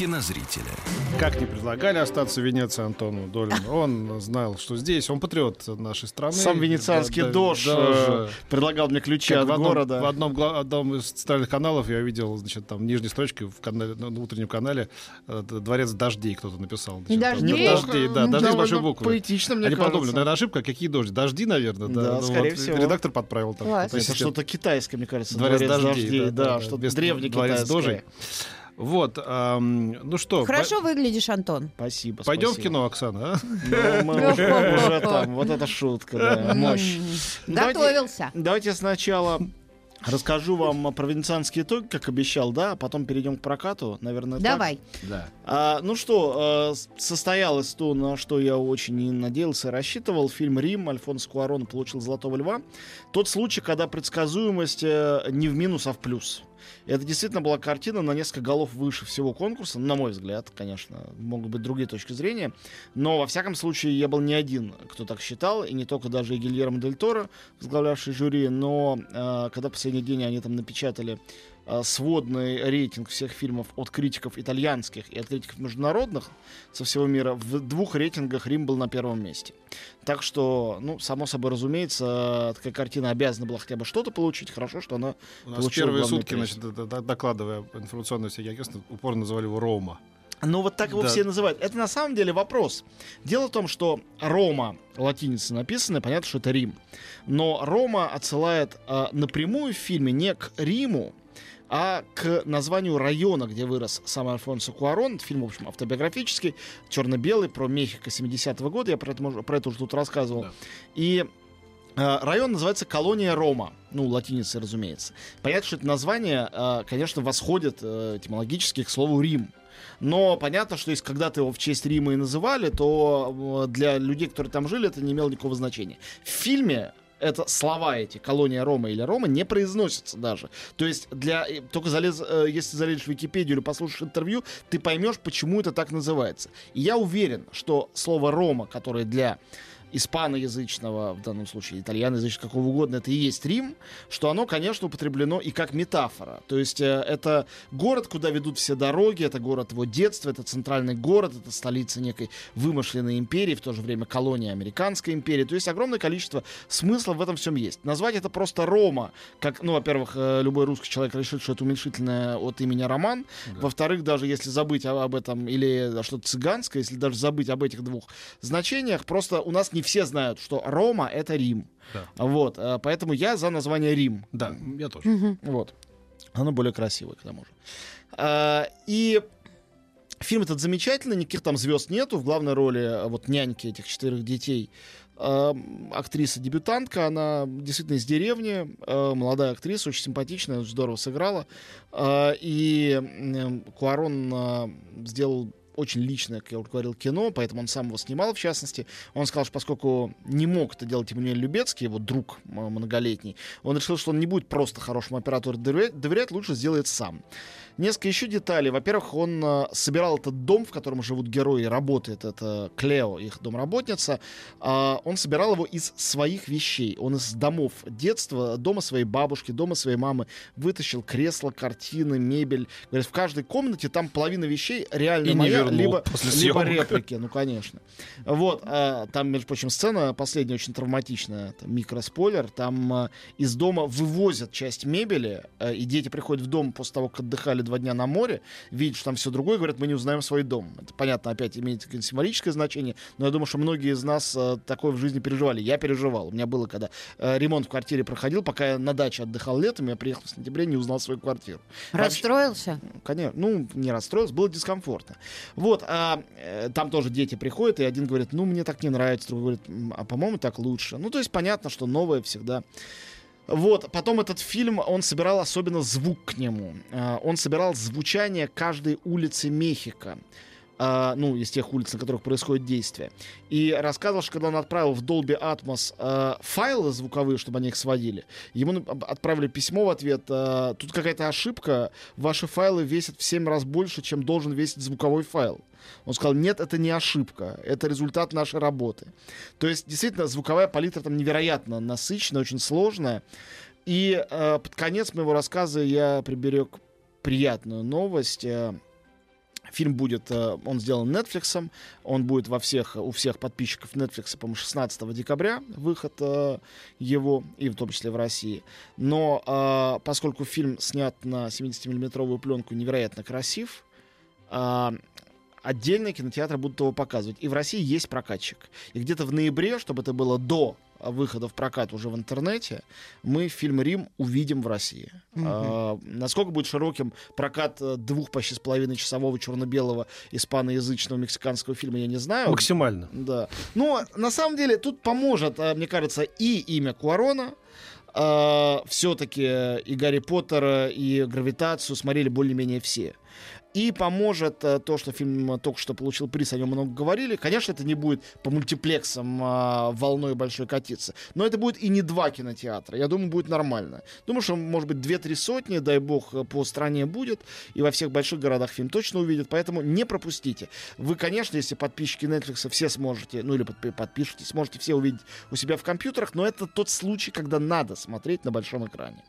кинозрителя. Как не предлагали остаться в Венеции Антону Долину, он знал, что здесь, он патриот нашей страны. Сам венецианский Да, да, дож даже э, предлагал мне ключи от в одном, города. В одном, одном из центральных каналов я видел, значит, там нижней строчкой в канале, на утреннем канале э, «Дворец дождей» кто-то написал. Не Значит, там, дождей? дождей, да, Ну, дожди с большой буквы. Поэтично, мне Они кажется. подумали, наверное, ошибка, какие дожди? Дожди, наверное, да. Да, Ну скорее вот, всего. Редактор подправил там. Это что-то китайское, мне кажется. Дворец дождей, дождей, да, да, да, да, что-то древнекитайское. дворец дожей. Вот, ам, ну что, Хорошо выглядишь, Антон. Спасибо, пойдем в кино, Оксана, а? Ну, мы уже, уже там, вот эта шутка, да, мощь. Давайте- Готовился. Давайте сначала расскажу вам про венецианский итог, как обещал, да, а потом перейдем к прокату, наверное, так. Давай. Да. А, ну что, с- состоялось то, на что я очень и надеялся и рассчитывал. Фильм «Рим» Альфонсо Куарон получил «Золотого льва». Тот случай, когда предсказуемость э, не в минус, а в плюс. Это действительно была картина на несколько голов выше всего конкурса, на мой взгляд, конечно. Могут быть другие точки зрения. Но, во всяком случае, я был не один, кто так считал, и не только даже и Гильермо Дель Торо, возглавлявший жюри, но э, когда последний день они там напечатали сводный рейтинг всех фильмов от критиков итальянских и от критиков международных со всего мира, в двух рейтингах Рим был на первом месте. Так что, ну, само собой разумеется, э, такая картина обязана была хотя бы что-то получить. Хорошо, что она У нас первые сутки, приз. значит, докладывая информационные всякие агентства, упорно называли его Рома. Ну, вот так его Да. все называют. Это на самом деле вопрос. Дело в том, что Рома, латиница написано, понятно, что это Рим. Но Рома отсылает э, напрямую в фильме не к Риму, а к названию района, где вырос сам Альфонсо Куарон. Фильм, в общем, автобиографический, черно-белый, про Мехико 70-го года. Я про это, про это уже тут рассказывал. Да. И э, район называется Колония Рома. Ну, латиницей, разумеется. Понятно, что это название, э, конечно, восходит э, этимологически к слову Рим. Но понятно, что если когда-то его в честь Рима и называли, то для людей, которые там жили, это не имело никакого значения. В фильме это слова эти, колония Рома или Рома, не произносятся даже. То есть для э, только залез, э, если залезешь в Википедию или послушаешь интервью, ты поймешь, почему это так называется. И я уверен, что слово Рома, которое для испаноязычного, в данном случае итальяноязычного, какого угодно, это и есть Рим, что оно, конечно, употреблено и как метафора. То есть э, это город, куда ведут все дороги, это город его детства, это центральный город, это столица некой вымышленной империи, в то же время колония американской империи. То есть огромное количество смысла в этом всем есть. Назвать это просто Рома, как, ну, во-первых, э, любой русский человек решит, что это уменьшительное от имени Роман. Во-вторых, даже если забыть об, об этом, или что-то цыганское, если даже забыть об этих двух значениях, просто у нас не все знают, что Рома — это Рим. Да. Вот, э, поэтому я за название Рим. Да, я тоже. Вот. Оно более красивое, к тому же. А, и фильм этот замечательный, никаких там звезд нету. В главной роли а, вот няньки этих четырех детей а, актриса-дебютантка, она действительно из деревни, а, молодая актриса, очень симпатичная, очень здорово сыграла. И Куарон сделал очень личное, как я уже говорил, кино, поэтому он сам его снимал, в частности. Он сказал, что поскольку не мог это делать Эммануэль Любецкий, его друг многолетний, он решил, что он не будет просто хорошему оператору доверять, лучше сделает сам. Несколько еще деталей. Во-первых, он э, собирал этот дом, в котором живут герои, работает это Клео, их домработница. А, он собирал его из своих вещей. Он из домов детства, дома своей бабушки, дома своей мамы вытащил кресло, картины, мебель. Говорят, в каждой комнате там половина вещей реально И моя, либо, либо реплики. Ну, конечно. Вот. а, там, между прочим, сцена последняя очень травматичная. Там микроспойлер. Там а, из дома вывозят часть мебели, а, и дети приходят в дом после того, как отдыхали два дня на море, видят, что там все другое, говорят, мы не узнаем свой дом. Это, понятно, опять имеет символическое значение, но я думаю, что многие из нас а, такое в жизни переживали. Я переживал. У меня было, когда а, ремонт в квартире проходил, пока я на даче отдыхал летом, я приехал в сентябре, не узнал свою квартиру. Расстроился? Конечно, ну, не расстроился, было дискомфортно. Вот, а, э, там тоже дети приходят, и один говорит, ну, мне так не нравится, другой говорит, «М, а по-моему, так лучше. Ну, то есть понятно, что новое всегда Вот, потом этот фильм, он собирал особенно звук к нему. А, Он собирал звучание каждой улицы Мехико. А, ну, из тех улиц, на которых происходит действие. И рассказывал, что когда он отправил в Dolby Atmos а, файлы звуковые, чтобы они их сводили, ему отправили письмо в ответ, а, тут какая-то ошибка, ваши файлы весят в 7 раз больше, чем должен весить звуковой файл. Он сказал, нет, это не ошибка, это результат нашей работы. То есть, действительно, звуковая палитра там невероятно насыщенная, очень сложная. И э, под конец моего рассказа я приберег приятную новость. Э, Фильм будет, э, он сделан Netflix, он будет во всех, у всех подписчиков Netflix, по-моему, 16 декабря выход э, его, и в том числе в России. Но э, поскольку фильм снят на 70-миллиметровую пленку невероятно красив, э, отдельные кинотеатры будут его показывать. И в России есть прокатчик. И где-то в ноябре, чтобы это было до выхода в прокат уже в интернете, мы фильм «Рим» увидим в России. А, насколько будет широким прокат э, двух почти с половиной часового черно-белого испаноязычного мексиканского фильма, я не знаю. Максимально. Да. Но на самом деле тут поможет, э, мне кажется, и имя Куарона. Все-таки и Гарри Поттера, и Гравитацию смотрели более-менее все. И поможет э, то, что фильм только что получил приз, о нем много говорили. Конечно, это не будет по мультиплексам э, волной большой катиться. Но это будет и не два кинотеатра. Я думаю, будет нормально. Думаю, что, может быть, две-три сотни, дай бог, э, по стране будет. И во всех больших городах фильм точно увидят. Поэтому не пропустите. Вы, конечно, если подписчики Netflix, все сможете, ну или подпи- подпишитесь, сможете все увидеть у себя в компьютерах. Но это тот случай, когда надо смотреть на большом экране.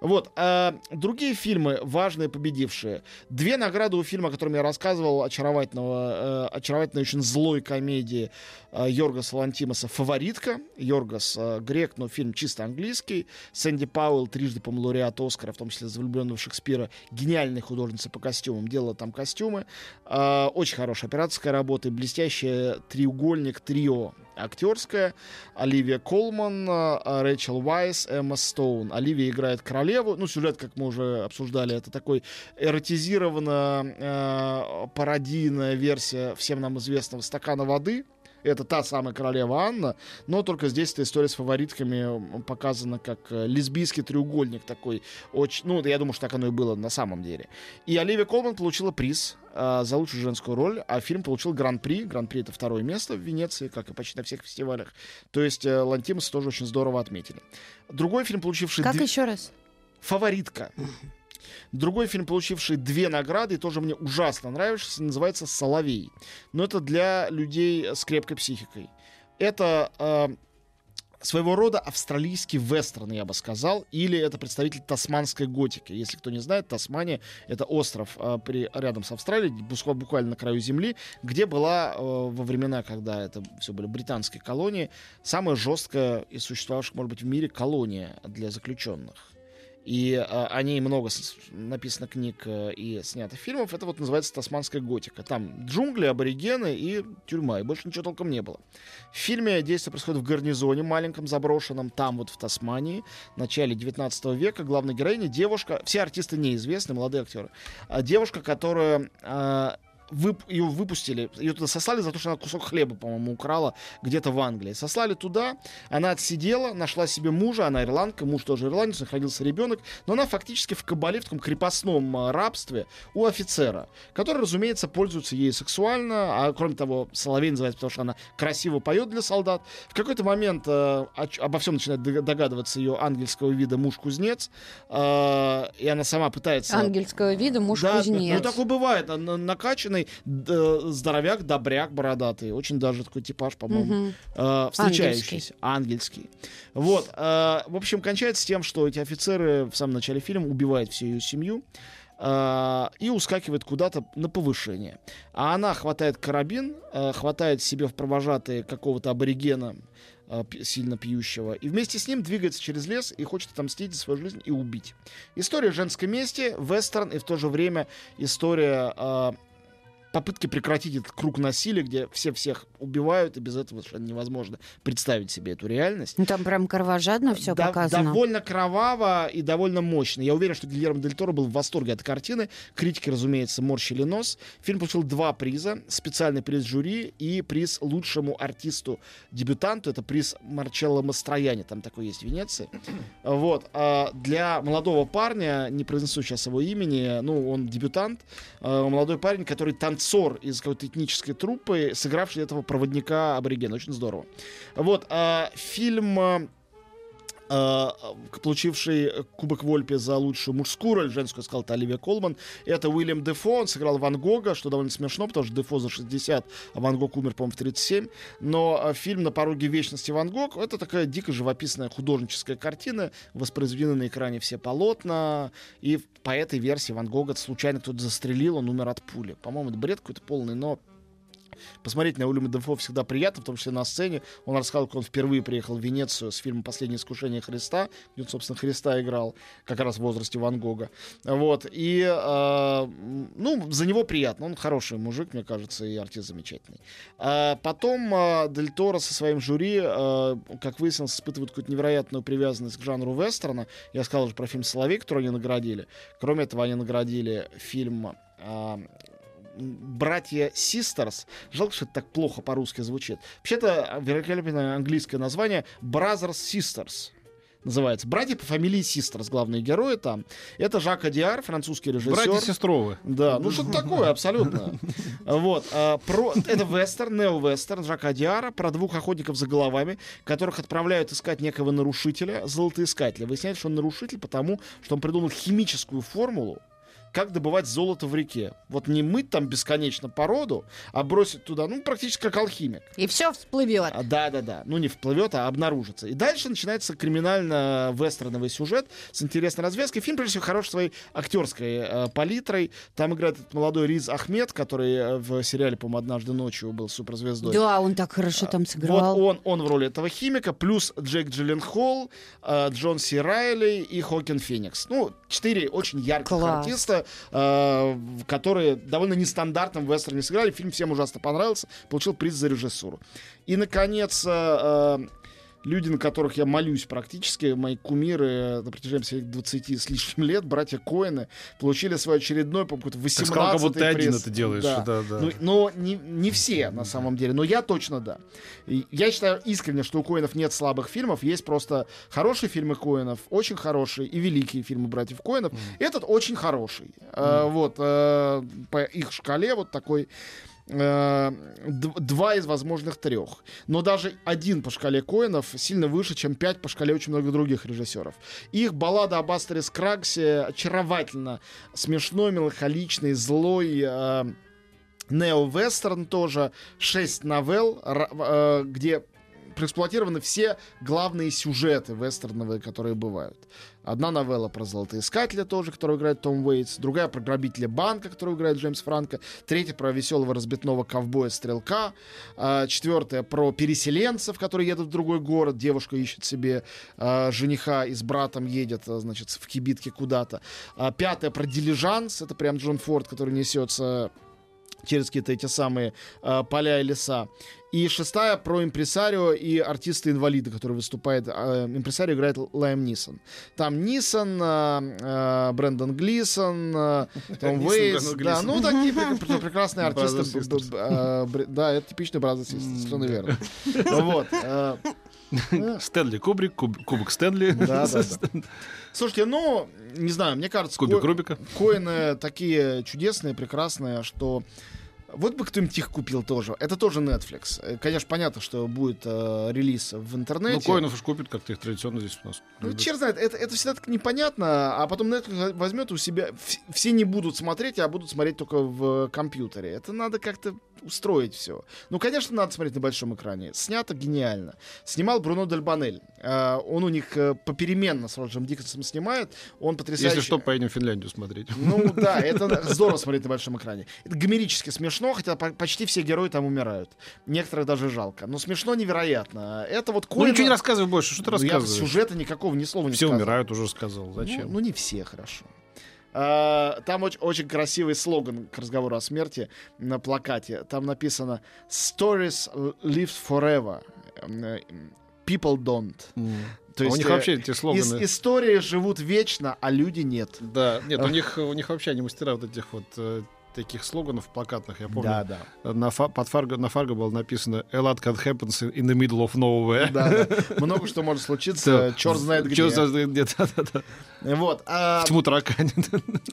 Вот. А другие фильмы, важные, победившие. Две награды у фильма, о котором я рассказывал, очаровательного, э, очаровательной, очень злой комедии э, Йоргаса Лантимаса «Фаворитка». Йоргас э, грек, но фильм чисто английский. Сэнди Пауэлл, трижды, по лауреат Оскара, в том числе за влюбленного Шекспира, гениальная художница по костюмам, делала там костюмы. Очень хорошая операторская работа, блестящая треугольник, трио актерская. Оливия Колман, э, Рэйчел Уайс, Эмма Стоун. Оливия играет королеву. Ну, сюжет, как мы уже обсуждали, это такой эротизированно э, пародийная версия всем нам известного «Стакана воды». Это та самая королева Анна, но только здесь эта история с фаворитками показана как э, лесбийский треугольник такой. Очень, ну, я думаю, что так оно и было на самом деле. И Оливия Колман получила приз э, за лучшую женскую роль, а фильм получил гран-при. Гран-при это второе место в Венеции, как и почти на всех фестивалях. То есть э, Лантимас тоже очень здорово отметили. Другой фильм, получивший... Как еще раз? Фаворитка. Другой фильм, получивший две награды, тоже мне ужасно нравится, называется «Соловей». Но это для людей с крепкой психикой. Это э, своего рода австралийский вестерн, я бы сказал, или это представитель тасманской готики. Если кто не знает, Тасмания — это остров э, при, рядом с Австралией, буквально на краю земли, где была э, во времена, когда это все были британские колонии, самая жесткая из существовавших, может быть, в мире колония для заключенных. И э, о ней много с- написано книг э, и снято фильмов. Это вот называется «Тасманская готика». Там джунгли, аборигены и тюрьма. И больше ничего толком не было. В фильме действие происходит в гарнизоне маленьком, заброшенном, там вот в Тасмании, в начале 19 века. Главная героиня девушка, все артисты неизвестны, молодые актеры. А девушка, которая э, вып- ее выпустили, ее туда сослали за то, что она кусок хлеба, по-моему, украла где-то в Англии. Сослали туда, она отсидела, нашла себе мужа, она ирландка, муж тоже ирландец, родился ребенок, но она фактически в кабале, в таком крепостном а, рабстве у офицера, который, разумеется, пользуется ей сексуально, а кроме того, Соловей называется, потому что она красиво поет для солдат. В какой-то момент э, о обо всем начинает дог- догадываться ее ангельского вида муж-кузнец, э, и она сама пытается... Ангельского вида Да, муж-кузнец. Ну, такое бывает. а, на- Накачанный д- здоровяк, добряк, бородатый. Очень даже такой типаж, по-моему, э, встречающийся. Ангельский. Вот. э, в общем, кончается тем, что эти офицеры в самом начале фильма убивают всю ее семью э, и ускакивает куда-то на повышение. А она хватает карабин, э, хватает себе в провожатые какого-то аборигена, э, сильно пьющего, и вместе с ним двигается через лес и хочет отомстить за свою жизнь и убить. История женской мести, вестерн, и в то же время история э, попытки прекратить этот круг насилия, где все всех убивают, и без этого совершенно невозможно представить себе эту реальность. Ну, там прям кровожадно все Да- показано. Довольно кроваво и довольно мощно. Я уверен, что Гильермо Дель Торо был в восторге от картины. Критики, разумеется, морщили нос. Фильм получил два приза. Специальный приз жюри и приз лучшему артисту-дебютанту. Это приз Марчелло Мастрояни. Там такой есть в Венеции. Вот. А Для молодого парня, не произнесу сейчас его имени, ну, он дебютант, а, молодой парень, который танцует ссор из какой-то этнической труппы, сыгравший этого проводника аборигена. Очень здорово. Вот, а, фильм а, получивший Кубок Вольпи за лучшую мужскую роль, женскую сказал это Оливия Колман. Это Уильям Дефо, он сыграл Ван Гога, что довольно смешно, потому что Дефо за 60, а Ван Гог умер, по-моему, в 37. Но а, фильм «На пороге вечности Ван Гог» — это такая дико живописная художническая картина, воспроизведены на экране все полотна, и по этой версии Ван Гога случайно кто-то застрелил, он умер от пули. По-моему, это бред какой-то полный, но посмотреть на Уильяма Дефо всегда приятно, в том числе на сцене. Он рассказал, как он впервые приехал в Венецию с фильмом «Последнее искушение Христа», где он, собственно, Христа играл, как раз в возрасте Ван Гога. Вот. И, э, ну, за него приятно. Он хороший мужик, мне кажется, и артист замечательный. А потом э, Дель Торо со своим жюри, э, как выяснилось, испытывает какую-то невероятную привязанность к жанру вестерна. Я сказал уже про фильм «Соловей», который они наградили. Кроме этого, они наградили фильм э, братья Sisters. Жалко, что это так плохо по-русски звучит. Вообще-то великолепное английское название Brothers Sisters называется. Братья по фамилии Систерс, главные герои там. Это Жак Адиар, французский режиссер. Братья Сестровы. Да, ну что-то такое, абсолютно. Вот. А, про, это вестерн, нео-вестерн Жака Диара про двух охотников за головами, которых отправляют искать некого нарушителя, золотоискателя. Выясняется, что он нарушитель потому, что он придумал химическую формулу, как добывать золото в реке. Вот не мыть там бесконечно породу, а бросить туда, ну, практически как алхимик. И все всплывет. А, да, да, да. Ну, не вплывет, а обнаружится. И дальше начинается криминально-вестерновый сюжет с интересной развязкой. Фильм, прежде всего, хорош своей актерской э, палитрой. Там играет этот молодой Риз Ахмед, который э, в сериале, по-моему, «Однажды ночью» был суперзвездой. Да, он так хорошо там сыграл. Вот он, он в роли этого химика, плюс Джек Джилленхол, э, Джон Си Райли и Хокин Феникс. Ну, четыре очень ярких Класс. артиста, э, которые довольно нестандартным вестерне сыграли. Фильм всем ужасно понравился, получил приз за режиссуру. И, наконец, э, люди, на которых я молюсь практически, мои кумиры на протяжении своих 20 с лишним лет, братья Коэны, получили свой очередной, по какой-то 18 Ты сказал, как будто ты один это делаешь. Да. Да, да. Ну, но не, не все, на самом деле. Но я точно да. И я считаю искренне, что у Коинов нет слабых фильмов. Есть просто хорошие фильмы Коинов, очень хорошие и великие фильмы братьев Коинов. Этот очень хороший. Э, вот. э, по их шкале вот такой э, два из возможных трех. Но даже один по шкале Коинов сильно выше, чем пять по шкале очень многих других режиссеров. Их баллада об Астере Скрагсе очаровательно смешной, меланхоличный, злой, э, нео-вестерн тоже, шесть новелл, э, где проэксплуатированы все главные сюжеты вестерновые, которые бывают. Одна новелла про золотоискателя тоже, которую играет Том Уэйтс. Другая про грабителя банка, которую играет Джеймс Франко. Третья про веселого разбитного ковбоя-стрелка. А, четвертая про переселенцев, которые едут в другой город. Девушка ищет себе а, жениха и с братом едет, а, значит, в кибитке куда-то. Пятая про дилижанс. Это прям Джон Форд, который несется через какие-то эти самые э, поля и леса. И шестая про импресарио и артиста-инвалида, который выступает. Э, импресарио играет Лайм Нисон. Там Нисон, э, э, Брэндон Глисон, э, Том Уэйс. Брэндон Да, ну такие пр- пр- прекрасные артисты. Э, Да, это типичный Brothers Sisters, совершенно верно. Вот. Стэнли Кубрик, куб- Кубок Стэнли. Да, да, да. Слушайте, ну, не знаю, мне кажется, Кубик Ко- Рубика. Коины такие чудесные, прекрасные, что вот бы кто-нибудь их купил тоже. Это тоже Netflix. Э, Конечно, понятно, что будет э, релиз в интернете. Ну, Коинов уж купит, как-то их традиционно здесь у нас. Ну, любят. черт знает, это, это всегда так непонятно, а потом Netflix возьмет у себя... вс- Все не будут смотреть, а будут смотреть только в компьютере. Это надо как-то устроить все. Ну, конечно, надо смотреть на большом экране. Снято гениально. Снимал Бруно Дель Банель. Э, он у них э, попеременно с Роджером Диккенсом снимает. Он потрясающий... Если что, поедем в Финляндию смотреть. Ну да, это здорово смотреть на большом экране. Это гомерически смешно, хотя по- почти все герои там умирают. Некоторых даже жалко. Но смешно невероятно. Это вот Ну, Коэна- ничего не рассказывай больше. Что ты Ну, я рассказываешь? сюжета никакого ни слова не Все сказал. умирают, уже сказал. Ну, Зачем? ну, не все, хорошо. А, Там очень, очень красивый слоган к разговору о смерти на плакате. Там написано «Stories live forever». Э, People don't. То А у есть, них э, вообще эти Ис- слоганы... истории живут вечно, а люди нет. Да, нет, у них, у них вообще они мастера вот этих вот э, таких слоганов плакатных. Я помню, да. на, фа- под фарго, на фарго было написано «A lot can happen in the middle of nowhere». Да, да. Много что может случиться, черт знает где. Чёрт знает где, да-да-да. Вот. а, Тьму таракани.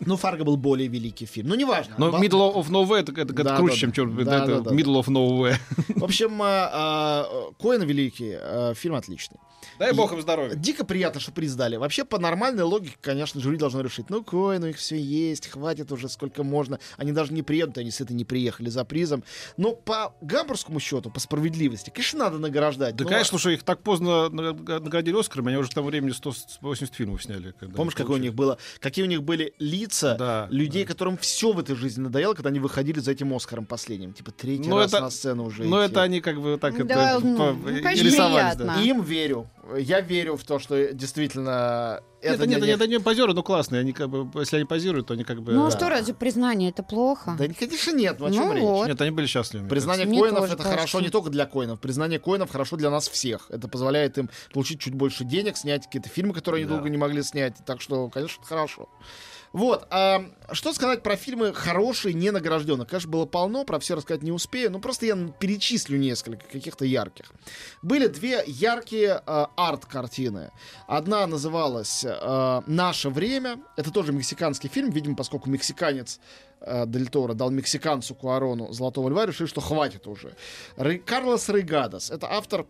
ну, Фарго был более великий фильм. Ну, неважно. Но Ба- Middle of Nowhere это, это, это Да, круче, да, чем да. черт. Да, это да, да, Middle of Nowhere. В общем, а, а, Коэн великий, а, фильм отличный. Дай бог им здоровья. Дико приятно, что приз дали. Вообще, по нормальной логике, конечно, жюри должно решить. Ну, Коэн, у них все есть, хватит уже сколько можно. Они даже не приедут, они с этой не приехали за призом. Но по гамбургскому счету, по справедливости, конечно, надо награждать. Да, Ну, конечно, что их так поздно наг- наградили Оскарами, они уже тому времени 180 фильмов сняли. когда Помнишь, какое у них было, какие у них были лица Да, людей, которым все в этой жизни надоело, когда они выходили за этим Оскаром последним. Типа третий Ну, раз это- на сцену уже. Идти. это они как бы так Да, это, ну, по- ну, рисовались, да. Им верю. Я верю в то, что действительно это нет, них- это не позеры, но классные. Они как бы, если они позируют, то они как бы. Ну а что, разве признание это плохо? Да, конечно, нет. Ну, о чем Ну речь? вот. Нет, они были счастливы. Признание коинов это хорошо не только для коинов. Признание коинов хорошо для нас всех. Это позволяет им получить чуть больше денег, снять какие-то фильмы, которые они долго не могли снять. Так что, конечно, это хорошо. Вот. а что сказать про фильмы хорошие, не награжденных? Конечно, было полно, про все рассказать не успею, но просто я перечислю несколько каких-то ярких. Были две яркие а, арт-картины. Одна называлась а, «Наше время». Это тоже мексиканский фильм, видимо, поскольку мексиканец э, Дель Торо дал мексиканцу Куарону «Золотого льва», решили, что хватит уже. Рей- Карлос Рейгадос, это автор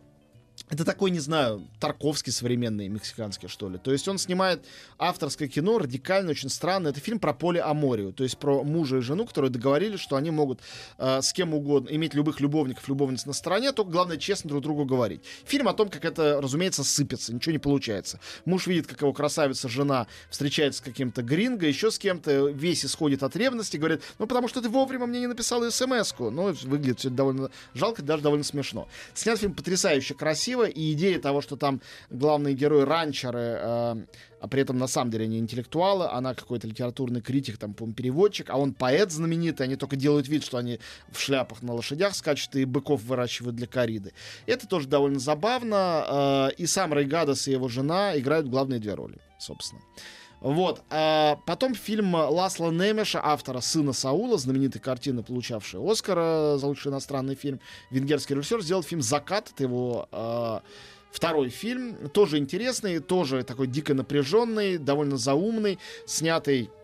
это такой, не знаю, Тарковский современный, мексиканский, что ли. То есть он снимает авторское кино, радикально, очень странно. Это фильм про поле Аморию, то есть про мужа и жену, которые договорились, что они могут э, с кем угодно иметь любых любовников, любовниц на стороне, только главное честно друг другу говорить. Фильм о том, как это, разумеется, сыпется, ничего не получается. Муж видит, как его красавица жена встречается с каким-то гринго, еще с кем-то, весь исходит от ревности, говорит, ну потому что ты вовремя мне не написал смс-ку. Ну, выглядит все довольно жалко, даже довольно смешно. Снят фильм потрясающе красиво, и идея того, что там главные герои ранчеры, э, а при этом на самом деле они интеллектуалы, она какой-то литературный критик, там, по переводчик, а он поэт знаменитый, они только делают вид, что они в шляпах на лошадях скачут и быков выращивают для кориды. Это тоже довольно забавно, э, и сам Рейгадос и его жена играют главные две роли, собственно. Вот. а потом фильм Ласла Немеша, автора «Сына Саула», знаменитой картины, получавшей Оскара за лучший иностранный фильм. Венгерский режиссер сделал фильм «Закат». Это его а, второй фильм. Тоже интересный, тоже такой дико напряженный, довольно заумный, снятый э,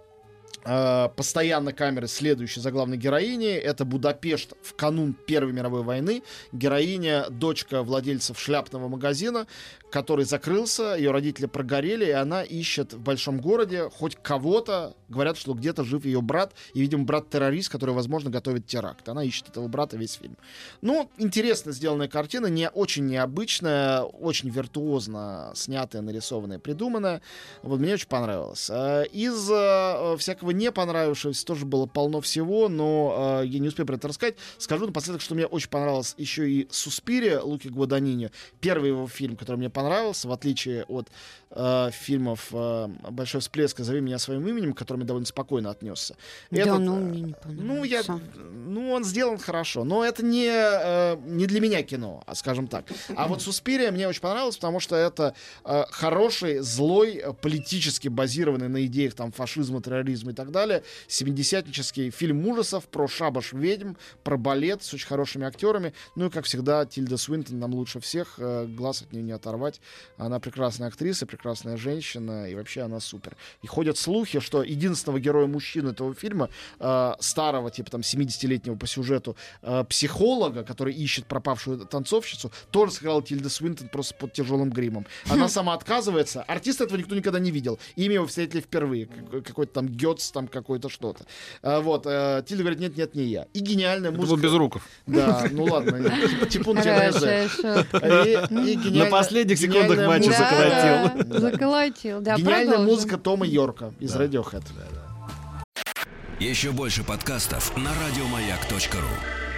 постоянно камеры, следующей за главной героиней. Это Будапешт в канун Первой мировой войны. Героиня, дочка владельцев шляпного магазина, который закрылся, ее родители прогорели, и она ищет в большом городе хоть кого-то. Говорят, что где-то жив ее брат, и, видимо, брат-террорист, который, возможно, готовит теракт. Она ищет этого брата весь фильм. Ну, интересно сделанная картина, не очень необычная, очень виртуозно снятая, нарисованная, придуманная. Вот мне очень понравилось. Э, Из э, всякого не понравившегося тоже было полно всего, но э, я не успею про это рассказать. Скажу напоследок, что мне очень понравилось еще и «Суспирия» Луки Гваданини. Первый его фильм, который мне понравился, в отличие от э, фильмов э, «Большой всплеск» и «Зови меня своим именем», к которым я довольно спокойно отнесся. Да, Этот, ну э, мне не ну, я, ну, он сделан хорошо, но это не, э, не для меня кино, а скажем так. А вот «Суспирия» мне очень понравилось, потому что это э, хороший, злой, политически базированный на идеях там фашизма, терроризма и так далее, 70-нический фильм ужасов про шабаш ведьм, про балет с очень хорошими актерами. Ну и, как всегда, Тильда Свинтон нам лучше всех, э, глаз от нее не оторвать. Она прекрасная актриса, прекрасная женщина, и вообще она супер. И ходят слухи, что единственного героя мужчины этого фильма, э, старого, типа там 70-летнего по сюжету, э, психолога, который ищет пропавшую танцовщицу, тоже сыграла Тильда Свинтон просто под тяжелым гримом. Она сама отказывается. Артиста этого никто никогда не видел. Имя его встретили впервые. Как- Какой-то там Гетц, там какой-то что-то. А, вот. э, Тильда говорит, нет, нет, не я. И гениальная Это был музыка. без руков. Да, ну ладно. Типун На последних секундах матча музыка- заколотил. Заколотил. Да, Гениальная музыка Тома Йорка из Radiohead. Еще больше подкастов на радиомаяк.ру.